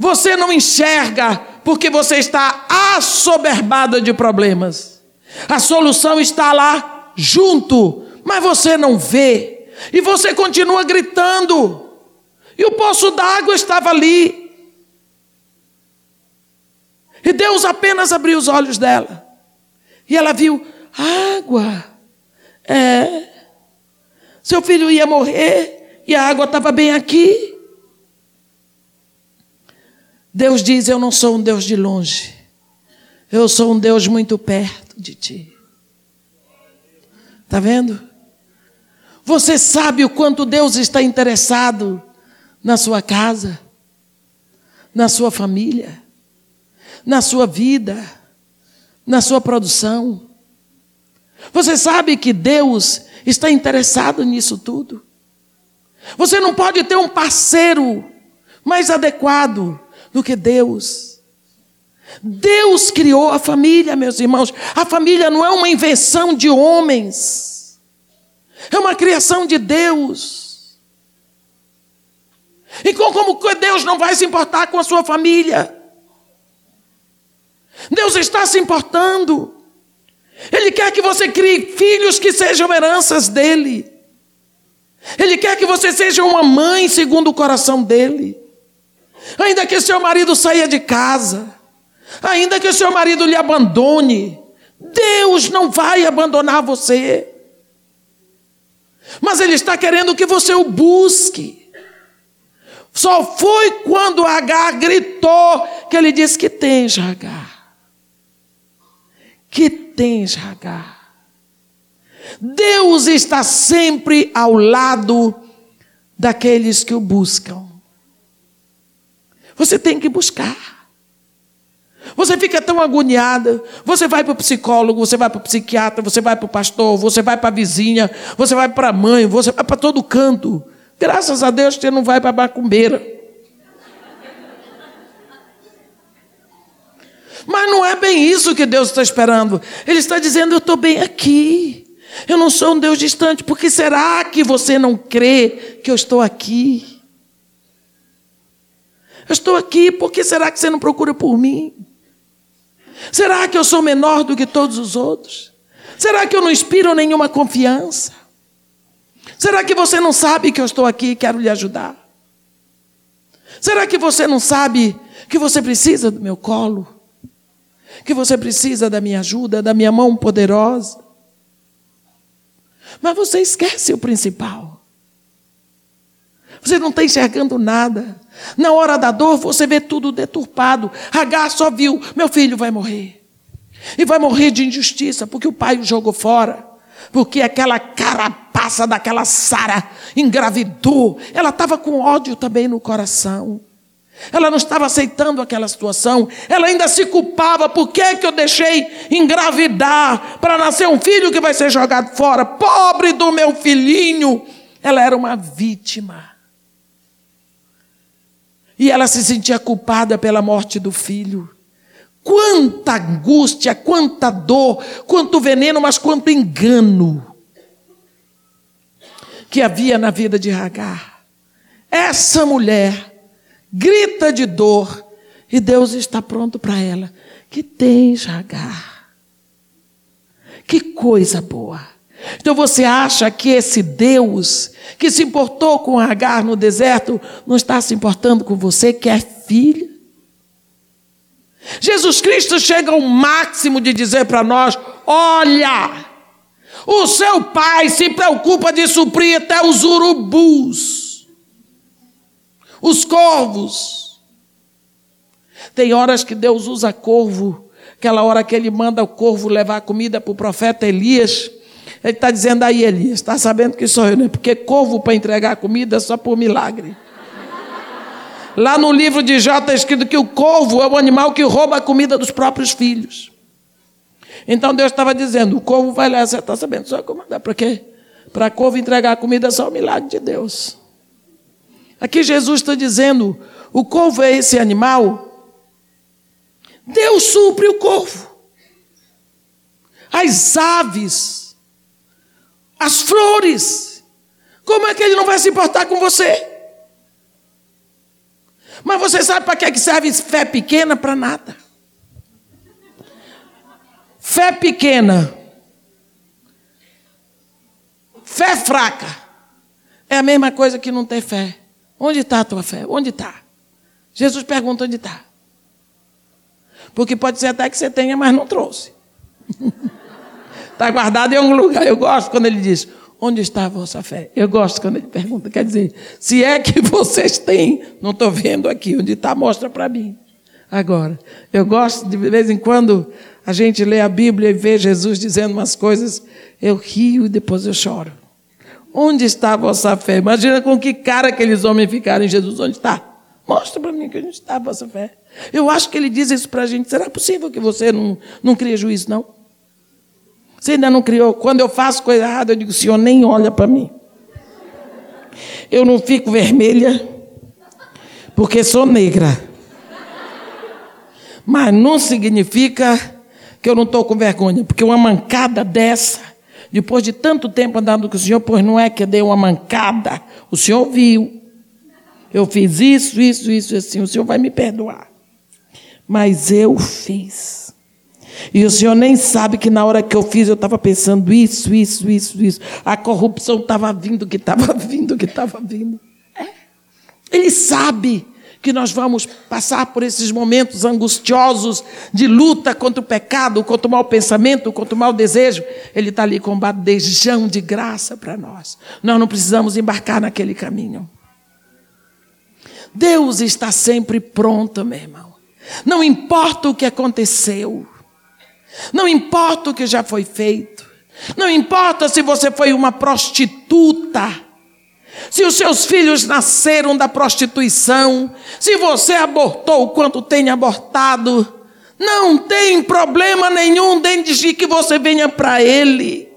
você não enxerga porque você está assoberbada de problemas. A solução está lá junto, mas você não vê. E você continua gritando. E o poço d'água estava ali. E Deus apenas abriu os olhos dela. E ela viu água. É. Seu filho ia morrer e a água estava bem aqui. Deus diz: Eu não sou um Deus de longe. Eu sou um Deus muito perto de ti. Está vendo? Você sabe o quanto Deus está interessado na sua casa, na sua família, na sua vida, na sua produção. Você sabe que Deus está interessado nisso tudo. Você não pode ter um parceiro mais adequado do que Deus. Deus criou a família, meus irmãos. A família não é uma invenção de homens. É uma criação de Deus. E como Deus não vai se importar com a sua família? Deus está se importando. Ele quer que você crie filhos que sejam heranças dele. Ele quer que você seja uma mãe segundo o coração dele. Ainda que seu marido saia de casa, ainda que seu marido lhe abandone, Deus não vai abandonar você. Mas Ele está querendo que você o busque. Só foi quando Agar gritou que ele disse: Que tens, Agar? Que tens, Agar? Deus está sempre ao lado daqueles que o buscam. Você tem que buscar. Você fica tão agoniada. Você vai para o psicólogo, você vai para o psiquiatra, você vai para o pastor, você vai para a vizinha, você vai para a mãe, você vai para todo canto. Graças a Deus você não vai para a macumbeira. Mas não é bem isso que Deus está esperando. Ele está dizendo: Eu estou bem aqui. Eu não sou um Deus distante. Por que será que você não crê que eu estou aqui? Eu estou aqui, por que será que você não procura por mim? Será que eu sou menor do que todos os outros? Será que eu não inspiro nenhuma confiança? Será que você não sabe que eu estou aqui e quero lhe ajudar? Será que você não sabe que você precisa do meu colo? Que você precisa da minha ajuda, da minha mão poderosa? Mas você esquece o principal. Você não está enxergando nada. Na hora da dor, você vê tudo deturpado. Agar só viu: meu filho vai morrer. E vai morrer de injustiça, porque o pai o jogou fora. Porque aquela carapaça daquela Sara engravidou. Ela estava com ódio também no coração. Ela não estava aceitando aquela situação. Ela ainda se culpava. Por que, que eu deixei engravidar para nascer um filho que vai ser jogado fora? Pobre do meu filhinho. Ela era uma vítima. E ela se sentia culpada pela morte do filho. Quanta angústia, quanta dor, quanto veneno, mas quanto engano que havia na vida de Ragar. Essa mulher grita de dor e Deus está pronto para ela. Que tens, Ragar? Que coisa boa. Então você acha que esse Deus que se importou com Agar no deserto não está se importando com você, que é filha? Jesus Cristo chega ao máximo de dizer para nós: olha, o seu pai se preocupa de suprir até os urubus, os corvos. Tem horas que Deus usa corvo, aquela hora que ele manda o corvo levar comida para o profeta Elias. Ele está dizendo aí, Elias, está sabendo que sou eu, né? Porque corvo para entregar comida é só por milagre. Lá no livro de Jó está escrito que o corvo é o animal que rouba a comida dos próprios filhos. Então Deus estava dizendo: o corvo vai lá, você está sabendo, só comandar. Para quê? Para corvo entregar comida é só o milagre de Deus. Aqui Jesus está dizendo: o corvo é esse animal. Deus supre o corvo. As aves as flores. Como é que ele não vai se importar com você? Mas você sabe para que serve fé pequena? Para nada. Fé pequena, fé fraca, é a mesma coisa que não ter fé. Onde está a tua fé? Onde está? Jesus pergunta onde está. Porque pode ser até que você tenha, mas não trouxe. Está guardado em algum lugar. Eu gosto quando ele diz: Onde está a vossa fé? Eu gosto quando ele pergunta. Quer dizer, se é que vocês têm, não estou vendo aqui. Onde está, mostra para mim. Agora, eu gosto de vez em quando a gente lê a Bíblia e vê Jesus dizendo umas coisas, eu rio e depois eu choro. Onde está a vossa fé? Imagina com que cara aqueles homens ficaram em Jesus. Onde está? Mostra para mim que onde está a vossa fé. Eu acho que ele diz isso para a gente. Será possível que você não, não crie juízo, não? Você ainda não criou. Quando eu faço coisa errada, eu digo: Senhor, nem olha para mim. Eu não fico vermelha, porque sou negra. Mas não significa que eu não estou com vergonha, porque uma mancada dessa, depois de tanto tempo andando com o Senhor, pois não é que dei uma mancada, o Senhor viu. Eu fiz isso, isso, isso, assim, o Senhor vai me perdoar. Mas eu fiz. E o senhor nem sabe que na hora que eu fiz eu estava pensando isso, isso, isso, isso. A corrupção estava vindo, que estava vindo, que estava vindo. Ele sabe que nós vamos passar por esses momentos angustiosos de luta contra o pecado, contra o mau pensamento, contra o mau desejo. Ele está ali com um badejão de graça para nós. Nós não precisamos embarcar naquele caminho. Deus está sempre pronto, meu irmão. Não importa o que aconteceu, não importa o que já foi feito, não importa se você foi uma prostituta. Se os seus filhos nasceram da prostituição, se você abortou quanto tem abortado, não tem problema nenhum desde que você venha para Ele.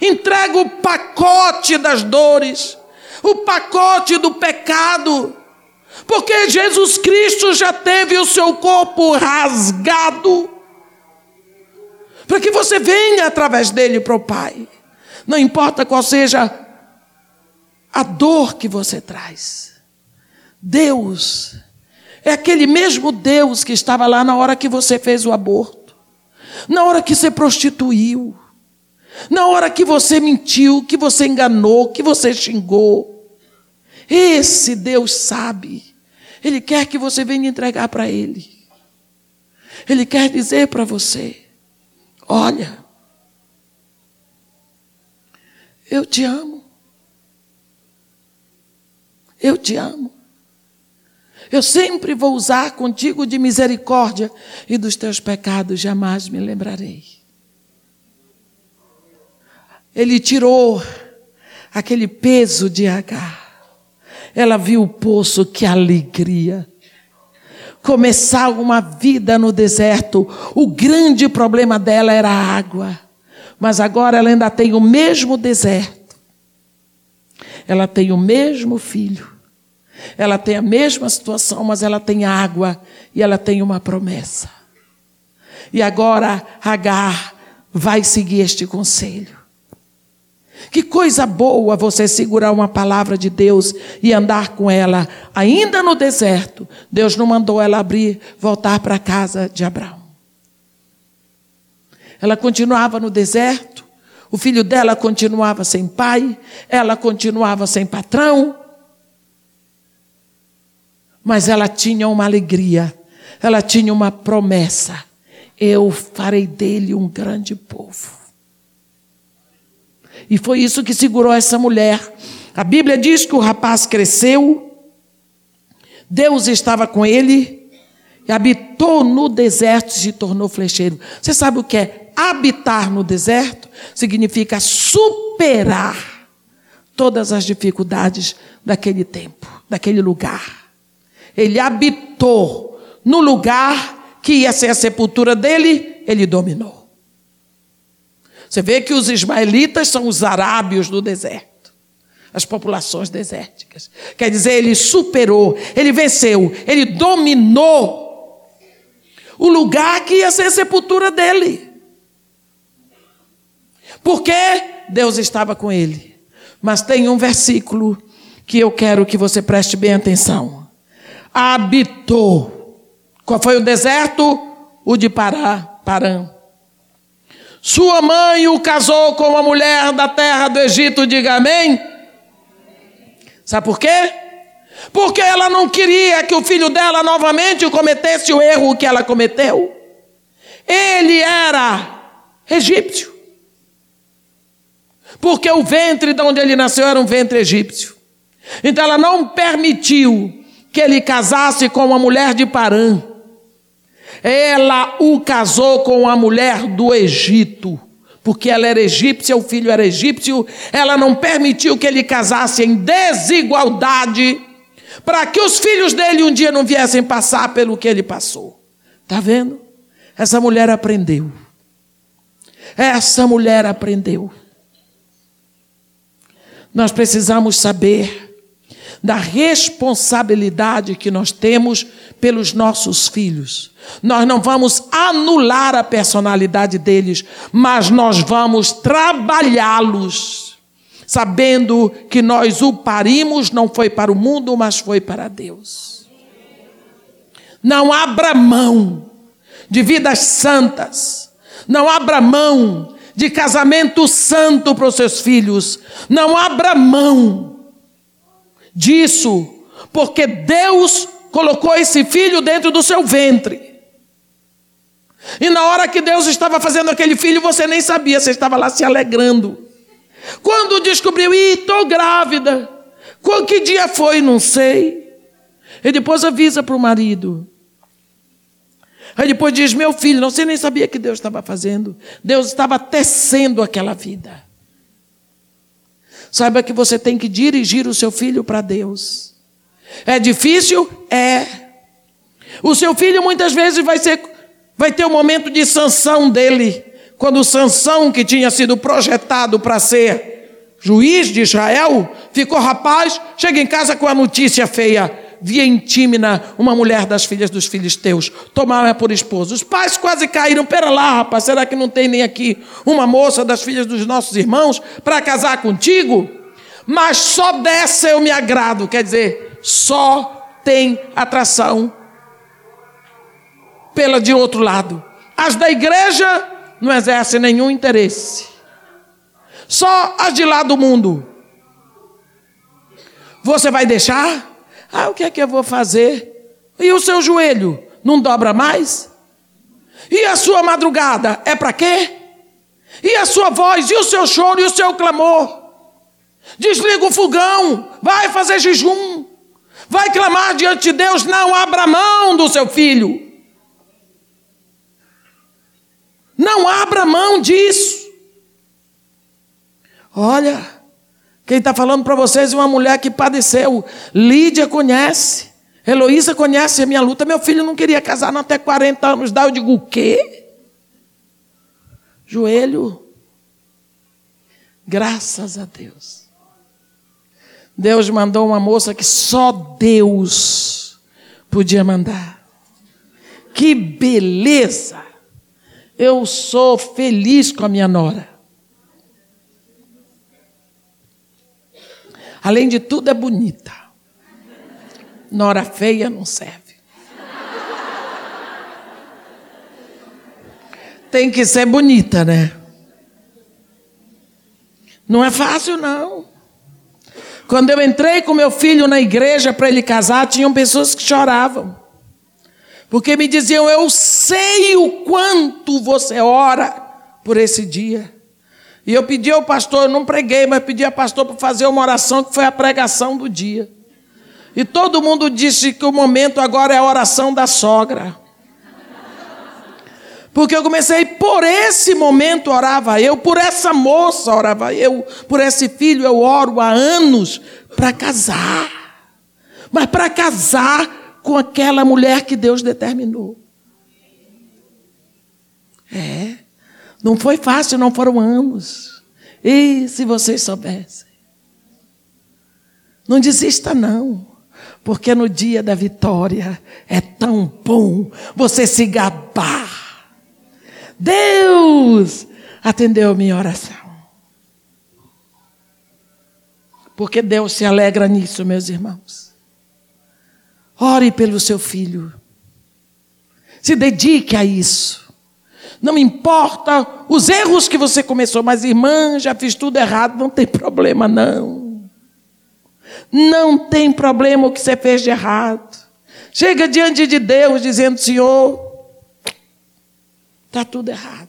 Entrega o pacote das dores, o pacote do pecado, porque Jesus Cristo já teve o seu corpo rasgado, para que você venha através dele para o Pai. Não importa qual seja a dor que você traz. Deus é aquele mesmo Deus que estava lá na hora que você fez o aborto, na hora que você prostituiu, na hora que você mentiu, que você enganou, que você xingou. Esse Deus sabe. Ele quer que você venha entregar para Ele. Ele quer dizer para você: olha, eu te amo. Eu te amo. Eu sempre vou usar contigo de misericórdia e dos teus pecados jamais me lembrarei. Ele tirou aquele peso de Agar. Ela viu o poço, que alegria. Começar uma vida no deserto. O grande problema dela era a água. Mas agora ela ainda tem o mesmo deserto ela tem o mesmo filho, ela tem a mesma situação, mas ela tem água e ela tem uma promessa. E agora Agar vai seguir este conselho. Que coisa boa você segurar uma palavra de Deus e andar com ela, ainda no deserto. Deus não mandou ela abrir, voltar para a casa de Abraão. Ela continuava no deserto, o filho dela continuava sem pai, ela continuava sem patrão. Mas ela tinha uma alegria, ela tinha uma promessa: eu farei dele um grande povo. E foi isso que segurou essa mulher. A Bíblia diz que o rapaz cresceu, Deus estava com ele, e habitou no deserto e se tornou flecheiro. Você sabe o que é habitar no deserto significa superar todas as dificuldades daquele tempo, daquele lugar. Ele habitou no lugar que ia ser a sepultura dele, ele dominou. Você vê que os ismaelitas são os arábios do deserto, as populações desérticas. Quer dizer, ele superou, ele venceu, ele dominou o lugar que ia ser a sepultura dele. Porque Deus estava com ele. Mas tem um versículo que eu quero que você preste bem atenção. Habitou. Qual foi o deserto? O de Pará, Parã. Sua mãe o casou com uma mulher da terra do Egito, diga amém. Sabe por quê? Porque ela não queria que o filho dela novamente cometesse o erro que ela cometeu. Ele era egípcio. Porque o ventre de onde ele nasceu era um ventre egípcio. Então ela não permitiu que ele casasse com uma mulher de Parã. Ela o casou com a mulher do Egito. Porque ela era egípcia, o filho era egípcio. Ela não permitiu que ele casasse em desigualdade. Para que os filhos dele um dia não viessem passar pelo que ele passou. Está vendo? Essa mulher aprendeu. Essa mulher aprendeu. Nós precisamos saber da responsabilidade que nós temos pelos nossos filhos. Nós não vamos anular a personalidade deles, mas nós vamos trabalhá-los, sabendo que nós o parimos não foi para o mundo, mas foi para Deus. Não abra mão de vidas santas. Não abra mão de casamento santo para os seus filhos. Não abra mão disso, porque Deus colocou esse filho dentro do seu ventre. E na hora que Deus estava fazendo aquele filho, você nem sabia, você estava lá se alegrando. Quando descobriu, ih, estou grávida. Qual que dia foi? Não sei. E depois avisa para o marido. Aí depois diz: Meu filho, não sei nem sabia que Deus estava fazendo. Deus estava tecendo aquela vida. Saiba que você tem que dirigir o seu filho para Deus. É difícil? É. O seu filho muitas vezes vai, ser, vai ter o um momento de sanção dele. Quando Sansão, que tinha sido projetado para ser juiz de Israel, ficou rapaz, chega em casa com a notícia feia via em Tímina uma mulher das filhas dos filisteus, tomava por esposa. Os pais quase caíram, pera lá, rapaz, será que não tem nem aqui uma moça das filhas dos nossos irmãos para casar contigo? Mas só dessa eu me agrado, quer dizer, só tem atração pela de outro lado. As da igreja não exercem nenhum interesse. Só as de lá do mundo. Você vai deixar? Ah, o que é que eu vou fazer? E o seu joelho não dobra mais? E a sua madrugada é para quê? E a sua voz, e o seu choro, e o seu clamor? Desliga o fogão, vai fazer jejum, vai clamar diante de Deus, não abra mão do seu filho. Não abra mão disso. Olha, quem está falando para vocês é uma mulher que padeceu. Lídia conhece. Heloísa conhece a minha luta. Meu filho não queria casar não, até 40 anos. Dá, eu digo, o quê? Joelho. Graças a Deus. Deus mandou uma moça que só Deus podia mandar. Que beleza! Eu sou feliz com a minha nora. Além de tudo, é bonita. Nora feia não serve. Tem que ser bonita, né? Não é fácil, não. Quando eu entrei com meu filho na igreja para ele casar, tinham pessoas que choravam. Porque me diziam: Eu sei o quanto você ora por esse dia. E eu pedi ao pastor, eu não preguei, mas pedi ao pastor para fazer uma oração que foi a pregação do dia. E todo mundo disse que o momento agora é a oração da sogra. Porque eu comecei por esse momento orava eu, por essa moça orava eu, por esse filho eu oro há anos para casar. Mas para casar com aquela mulher que Deus determinou. É. Não foi fácil, não foram anos. E se vocês soubessem? Não desista, não. Porque no dia da vitória é tão bom você se gabar. Deus atendeu a minha oração. Porque Deus se alegra nisso, meus irmãos. Ore pelo seu filho. Se dedique a isso. Não importa os erros que você começou, mas irmã, já fiz tudo errado, não tem problema não. Não tem problema o que você fez de errado. Chega diante de Deus dizendo: Senhor, está tudo errado.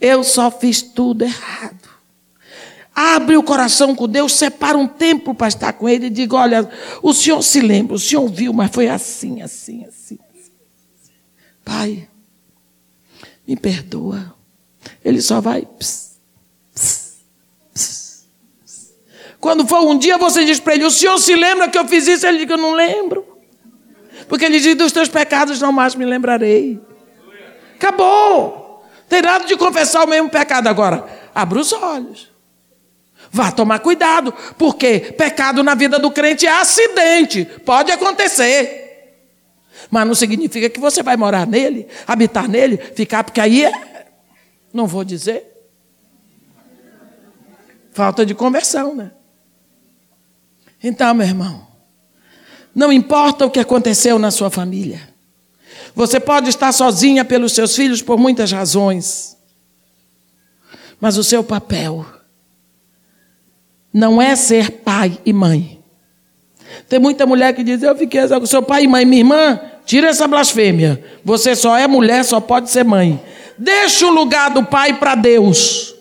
Eu só fiz tudo errado. Abre o coração com Deus, separa um tempo para estar com Ele e diga: Olha, o Senhor se lembra, o Senhor viu, mas foi assim, assim, assim. assim. Pai, me perdoa. Ele só vai. Pss, pss, pss, Quando for um dia, você diz para ele: O senhor se lembra que eu fiz isso? Ele diz: Eu não lembro. Porque ele diz: Dos teus pecados não mais me lembrarei. Acabou. Tem nada de confessar o mesmo pecado agora. Abra os olhos. Vá tomar cuidado, porque pecado na vida do crente é acidente, pode acontecer. Mas não significa que você vai morar nele, habitar nele, ficar, porque aí é. Não vou dizer. Falta de conversão, né? Então, meu irmão, não importa o que aconteceu na sua família, Você pode estar sozinha pelos seus filhos por muitas razões. Mas o seu papel não é ser pai e mãe. Tem muita mulher que diz: Eu fiquei com seu pai e mãe, minha irmã, tira essa blasfêmia. Você só é mulher, só pode ser mãe. Deixa o lugar do pai para Deus.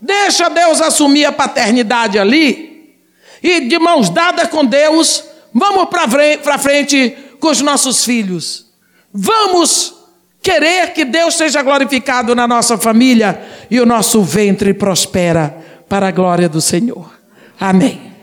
Deixa Deus assumir a paternidade ali. E de mãos dadas com Deus, vamos para frente com os nossos filhos. Vamos querer que Deus seja glorificado na nossa família e o nosso ventre prospera para a glória do Senhor. Amém.